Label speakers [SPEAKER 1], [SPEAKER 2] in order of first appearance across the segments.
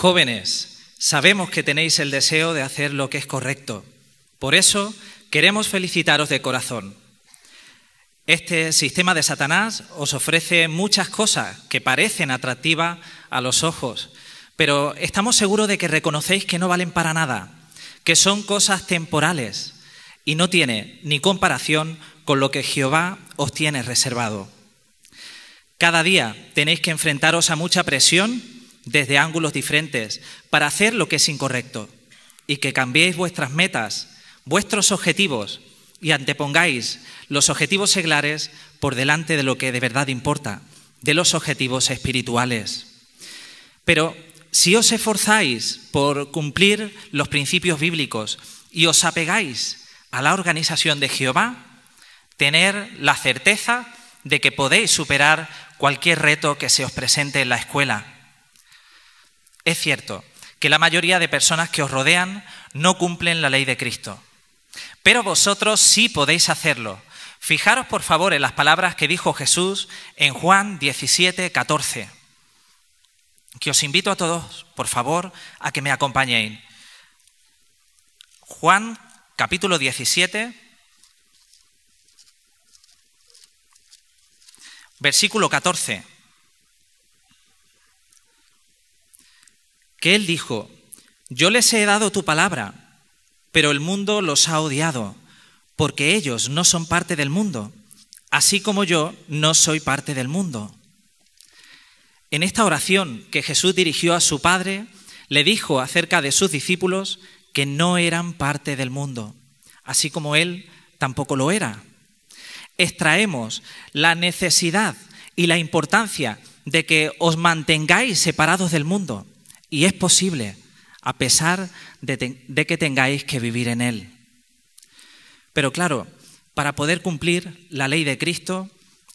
[SPEAKER 1] Jóvenes, sabemos que tenéis el deseo de hacer lo que es correcto. Por eso queremos felicitaros de corazón. Este sistema de Satanás os ofrece muchas cosas que parecen atractivas a los ojos, pero estamos seguros de que reconocéis que no valen para nada, que son cosas temporales y no tiene ni comparación con lo que Jehová os tiene reservado. Cada día tenéis que enfrentaros a mucha presión desde ángulos diferentes para hacer lo que es incorrecto y que cambiéis vuestras metas, vuestros objetivos y antepongáis los objetivos seglares por delante de lo que de verdad importa, de los objetivos espirituales. Pero si os esforzáis por cumplir los principios bíblicos y os apegáis a la organización de Jehová, tener la certeza de que podéis superar cualquier reto que se os presente en la escuela. Es cierto que la mayoría de personas que os rodean no cumplen la ley de Cristo, pero vosotros sí podéis hacerlo. Fijaros por favor en las palabras que dijo Jesús en Juan 17, 14, que os invito a todos, por favor, a que me acompañéis. Juan capítulo 17, versículo 14, que él dijo, yo les he dado tu palabra, pero el mundo los ha odiado, porque ellos no son parte del mundo, así como yo no soy parte del mundo. En esta oración que Jesús dirigió a su Padre, le dijo acerca de sus discípulos que no eran parte del mundo, así como Él tampoco lo era. Extraemos la necesidad y la importancia de que os mantengáis separados del mundo, y es posible, a pesar de, que tengáis que vivir en Él. Pero claro, para poder cumplir la ley de Cristo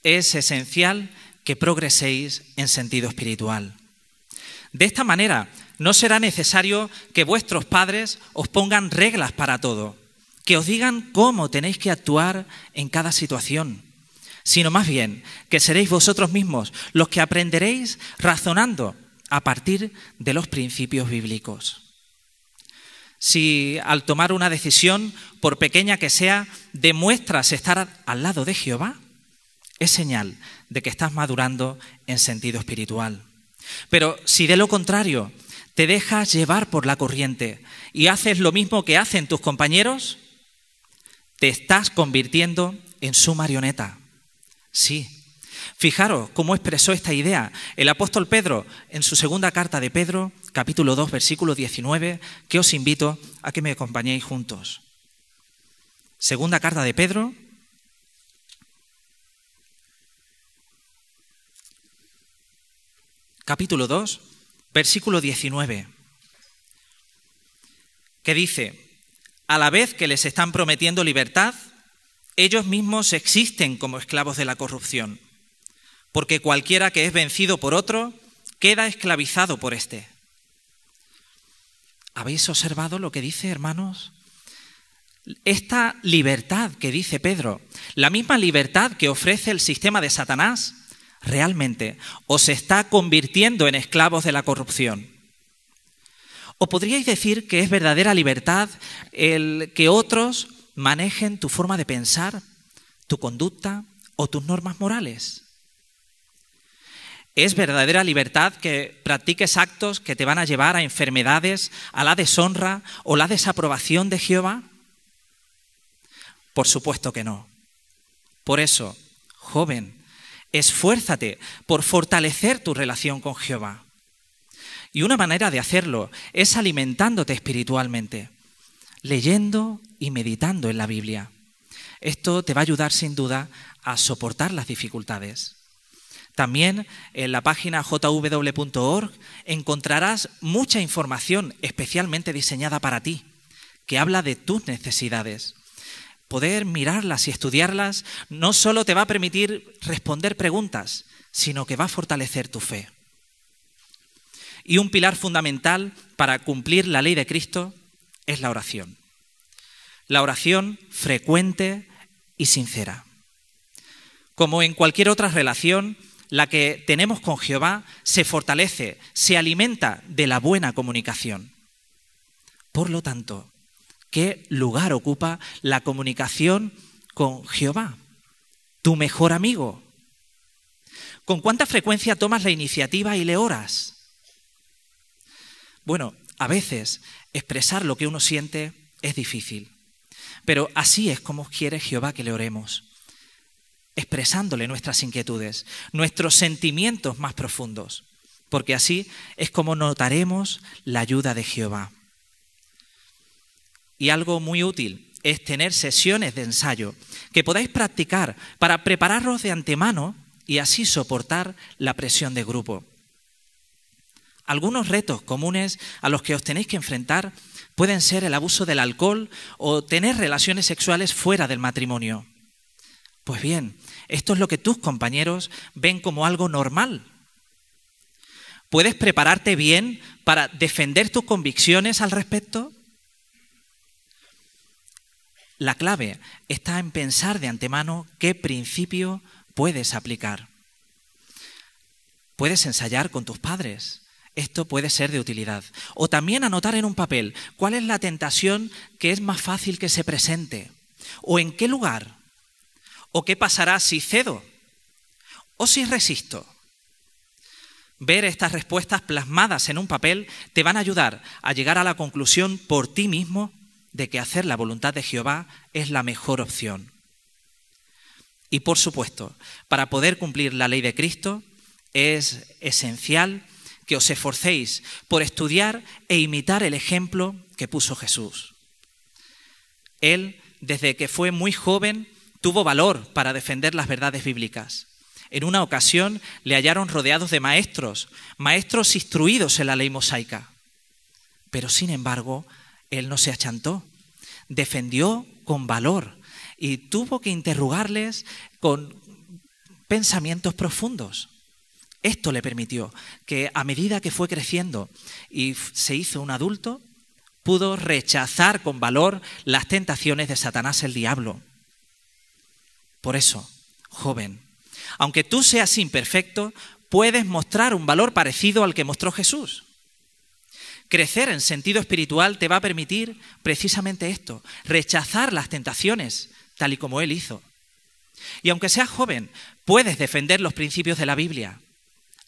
[SPEAKER 1] es esencial que progreséis en sentido espiritual. De esta manera, no será necesario que vuestros padres os pongan reglas para todo, que os digan cómo tenéis que actuar en cada situación, sino más bien que seréis vosotros mismos los que aprenderéis razonando a partir de los principios bíblicos. Si al tomar una decisión, por pequeña que sea, demuestras estar al lado de Jehová, es señal de que estás madurando en sentido espiritual. Pero si de lo contrario te dejas llevar por la corriente y haces lo mismo que hacen tus compañeros, te estás convirtiendo en su marioneta. Sí. Fijaros cómo expresó esta idea el apóstol Pedro en su segunda carta de Pedro, capítulo 2, versículo 19, que os invito a que me acompañéis juntos. Segunda carta de Pedro, capítulo 2, versículo 19, que dice, a la vez que les están prometiendo libertad, ellos mismos existen como esclavos de la corrupción, porque cualquiera que es vencido por otro queda esclavizado por éste. ¿Habéis observado lo que dice, hermanos? Esta libertad que dice Pedro, la misma libertad que ofrece el sistema de Satanás, realmente os está convirtiendo en esclavos de la corrupción. ¿O podríais decir que es verdadera libertad el que otros manejen tu forma de pensar, tu conducta o tus normas morales? ¿Es verdadera libertad que practiques actos que te van a llevar a enfermedades, a la deshonra o la desaprobación de Jehová? Por supuesto que no. Por eso, joven, esfuérzate por fortalecer tu relación con Jehová. Y una manera de hacerlo es alimentándote espiritualmente, leyendo y meditando en la Biblia. Esto te va a ayudar sin duda a soportar las dificultades. También en la página jw.org encontrarás mucha información especialmente diseñada para ti, que habla de tus necesidades. Poder mirarlas y estudiarlas no solo te va a permitir responder preguntas, sino que va a fortalecer tu fe. Y un pilar fundamental para cumplir la ley de Cristo es la oración. La oración frecuente y sincera. Como en cualquier otra relación, la que tenemos con Jehová, se fortalece, se alimenta de la buena comunicación. Por lo tanto, ¿qué lugar ocupa la comunicación con Jehová? Tu mejor amigo. ¿Con cuánta frecuencia tomas la iniciativa y le oras? Bueno, a veces expresar lo que uno siente es difícil, pero así es como quiere Jehová que le oremos, expresándole nuestras inquietudes, nuestros sentimientos más profundos, porque así es como notaremos la ayuda de Jehová. Y algo muy útil es tener sesiones de ensayo que podáis practicar para prepararos de antemano y así soportar la presión de grupo. Algunos retos comunes a los que os tenéis que enfrentar pueden ser el abuso del alcohol o tener relaciones sexuales fuera del matrimonio. Pues bien, esto es lo que tus compañeros ven como algo normal. ¿Puedes prepararte bien para defender tus convicciones al respecto? La clave está en pensar de antemano qué principio puedes aplicar. Puedes ensayar con tus padres, esto puede ser de utilidad. O también anotar en un papel cuál es la tentación que es más fácil que se presente. O en qué lugar. O qué pasará si cedo. O si resisto. Ver estas respuestas plasmadas en un papel te van a ayudar a llegar a la conclusión por ti mismo de que hacer la voluntad de Jehová es la mejor opción. Y por supuesto, para poder cumplir la ley de Cristo es esencial que os esforcéis por estudiar e imitar el ejemplo que puso Jesús. Él, desde que fue muy joven, tuvo valor para defender las verdades bíblicas. En una ocasión le hallaron rodeados de maestros, maestros instruidos en la ley mosaica. Pero sin embargo, él no se achantó, defendió con valor y tuvo que interrogarles con pensamientos profundos. Esto le permitió que a medida que fue creciendo y se hizo un adulto, pudo rechazar con valor las tentaciones de Satanás el diablo. Por eso, joven, aunque tú seas imperfecto, puedes mostrar un valor parecido al que mostró Jesús. Crecer en sentido espiritual te va a permitir precisamente esto, rechazar las tentaciones, tal y como Él hizo. Y aunque seas joven, puedes defender los principios de la Biblia.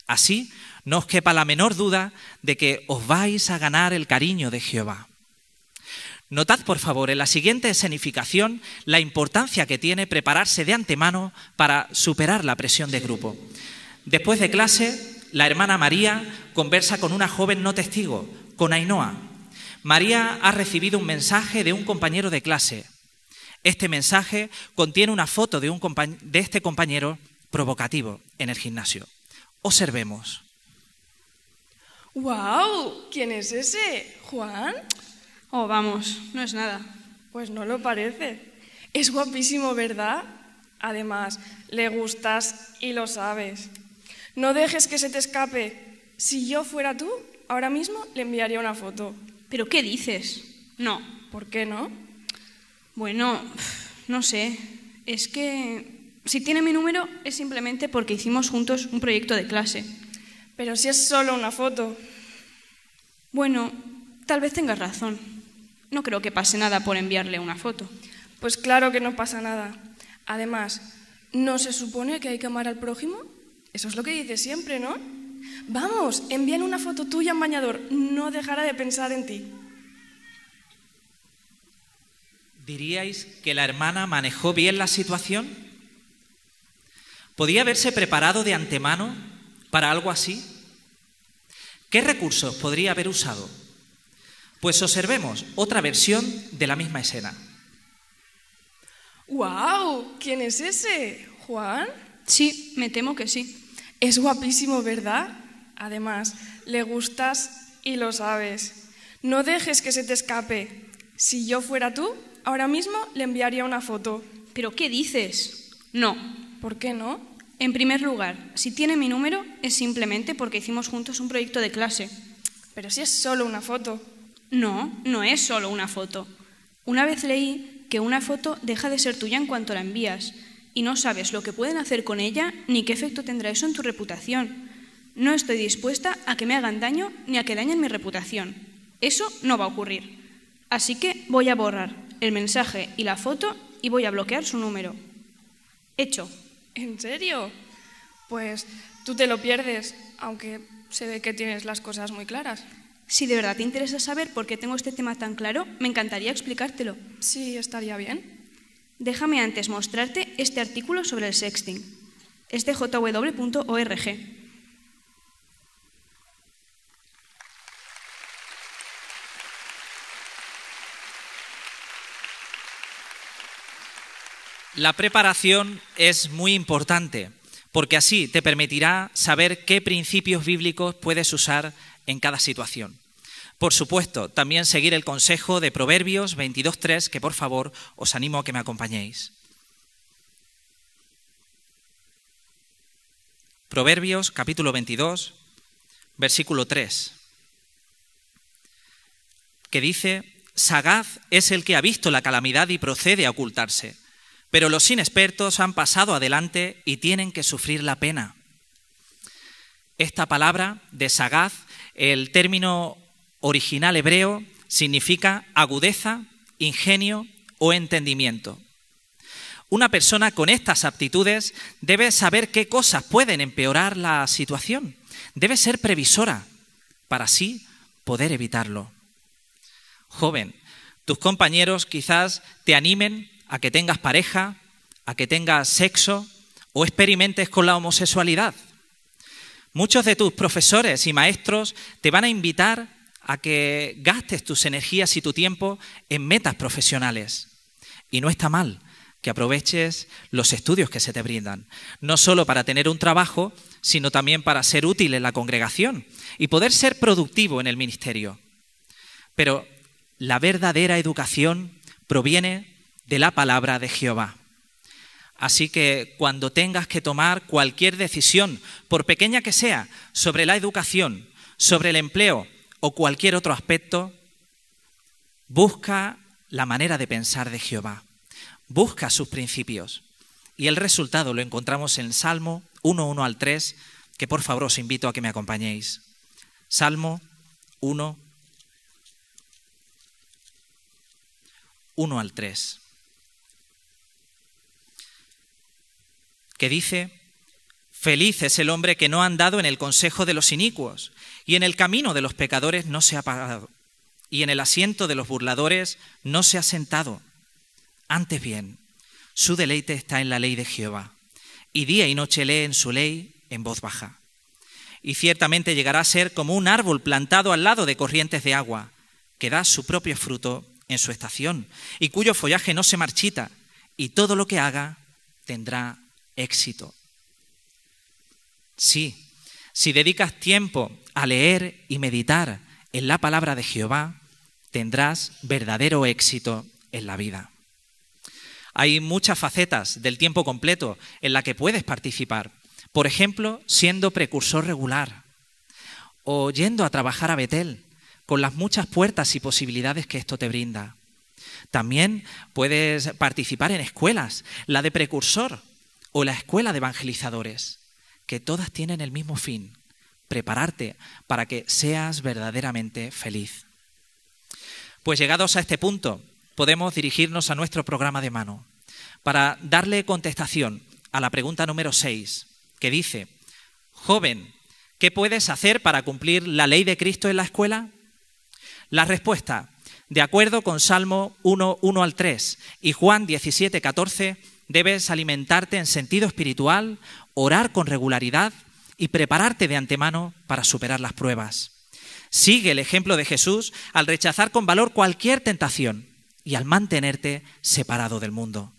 [SPEAKER 1] Así, no os quepa la menor duda de que os vais a ganar el cariño de Jehová. Notad, por favor, en la siguiente escenificación la importancia que tiene prepararse de antemano para superar la presión de grupo. Después de clase, la hermana María conversa con una joven no testigo, con Ainhoa. María ha recibido un mensaje de un compañero de clase. Este mensaje contiene una foto de, un de este compañero provocativo en el gimnasio. Observemos.
[SPEAKER 2] ¡Wow! ¿Quién es ese? ¿Juan?
[SPEAKER 3] Oh, vamos, no es nada.
[SPEAKER 2] Pues no lo parece. Es guapísimo, ¿verdad? Además, le gustas y lo sabes. No dejes que se te escape. Si yo fuera tú, ahora mismo le enviaría una foto.
[SPEAKER 3] ¿Pero qué dices? No.
[SPEAKER 2] ¿Por qué no?
[SPEAKER 3] Bueno, no sé. Es que si tiene mi número es simplemente porque hicimos juntos un proyecto de clase.
[SPEAKER 2] Pero si es solo una foto.
[SPEAKER 3] Bueno, tal vez tengas razón. No creo que pase nada por enviarle una foto.
[SPEAKER 2] Pues claro que no pasa nada. Además, ¿no se supone que hay que amar al prójimo? Eso es lo que dice siempre, ¿no? Vamos, envían una foto tuya en bañador. No dejará de pensar en ti.
[SPEAKER 1] ¿Diríais que la hermana manejó bien la situación? ¿Podía haberse preparado de antemano para algo así? ¿Qué recursos podría haber usado? Pues observemos otra versión de la misma escena.
[SPEAKER 2] ¡Wow! ¿Quién es ese? ¿Juan?
[SPEAKER 3] Sí, me temo que sí.
[SPEAKER 2] Es guapísimo, ¿verdad? Además, le gustas y lo sabes. No dejes que se te escape. Si yo fuera tú, ahora mismo le enviaría una foto.
[SPEAKER 3] ¿Pero qué dices? No.
[SPEAKER 2] ¿Por qué no?
[SPEAKER 3] En primer lugar, si tiene mi número es simplemente porque hicimos juntos un proyecto de clase.
[SPEAKER 2] Pero si es solo una foto.
[SPEAKER 3] No, no es solo una foto. Una vez leí que una foto deja de ser tuya en cuanto la envías y no sabes lo que pueden hacer con ella ni qué efecto tendrá eso en tu reputación. No estoy dispuesta a que me hagan daño ni a que dañen mi reputación. Eso no va a ocurrir. Así que voy a borrar el mensaje y la foto y voy a bloquear su número. Hecho.
[SPEAKER 2] ¿En serio? Pues tú te lo pierdes, aunque se ve que tienes las cosas muy claras.
[SPEAKER 3] Si de verdad te interesa saber por qué tengo este tema tan claro, me encantaría explicártelo.
[SPEAKER 2] Sí, estaría bien.
[SPEAKER 3] Déjame antes mostrarte este artículo sobre el sexting. Es de jw.org.
[SPEAKER 1] La preparación es muy importante porque así te permitirá saber qué principios bíblicos puedes usar en cada situación. Por supuesto, también seguir el consejo de Proverbios 22.3, que por favor os animo a que me acompañéis. Proverbios capítulo 22, versículo 3, que dice, Sagaz es el que ha visto la calamidad y procede a ocultarse, pero los inexpertos han pasado adelante y tienen que sufrir la pena. Esta palabra de sagaz, el término original hebreo significa agudeza, ingenio o entendimiento. Una persona con estas aptitudes debe saber qué cosas pueden empeorar la situación. Debe ser previsora para así poder evitarlo. Joven, tus compañeros quizás te animen a que tengas pareja, a que tengas sexo o experimentes con la homosexualidad. Muchos de tus profesores y maestros te van a invitar a que gastes tus energías y tu tiempo en metas profesionales. Y no está mal que aproveches los estudios que se te brindan, no solo para tener un trabajo, sino también para ser útil en la congregación y poder ser productivo en el ministerio. Pero la verdadera educación proviene de la palabra de Jehová. Así que cuando tengas que tomar cualquier decisión, por pequeña que sea, sobre la educación, sobre el empleo, o cualquier otro aspecto, busca la manera de pensar de Jehová, busca sus principios. Y el resultado lo encontramos en Salmo 1, 1 al 3, que por favor os invito a que me acompañéis. Salmo 1, 1 al 3, que dice, Feliz es el hombre que no ha andado en el consejo de los inicuos, y en el camino de los pecadores no se ha parado, y en el asiento de los burladores no se ha sentado. Antes bien, su deleite está en la ley de Jehová, y día y noche lee en su ley en voz baja. Y ciertamente llegará a ser como un árbol plantado al lado de corrientes de agua, que da su propio fruto en su estación, y cuyo follaje no se marchita, y todo lo que haga tendrá éxito. Sí, si dedicas tiempo a leer y meditar en la palabra de Jehová, tendrás verdadero éxito en la vida. Hay muchas facetas del tiempo completo en la que puedes participar. Por ejemplo, siendo precursor regular o yendo a trabajar a Betel, con las muchas puertas y posibilidades que esto te brinda. También puedes participar en escuelas, la de precursor o la escuela de evangelizadores que todas tienen el mismo fin, prepararte para que seas verdaderamente feliz. Pues llegados a este punto, podemos dirigirnos a nuestro programa de mano para darle contestación a la pregunta número 6, que dice, joven, ¿qué puedes hacer para cumplir la ley de Cristo en la escuela? La respuesta, de acuerdo con Salmo 1, 1 al 3 y Juan 17, 14, debes alimentarte en sentido espiritual, orar con regularidad y prepararte de antemano para superar las pruebas. Sigue el ejemplo de Jesús al rechazar con valor cualquier tentación y al mantenerte separado del mundo.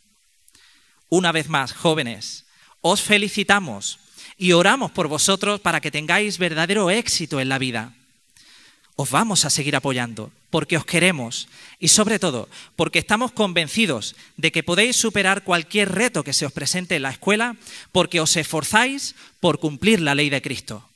[SPEAKER 1] Una vez más, jóvenes, os felicitamos y oramos por vosotros para que tengáis verdadero éxito en la vida. Os vamos a seguir apoyando porque os queremos y sobre todo porque estamos convencidos de que podéis superar cualquier reto que se os presente en la escuela porque os esforzáis por cumplir la ley de Cristo.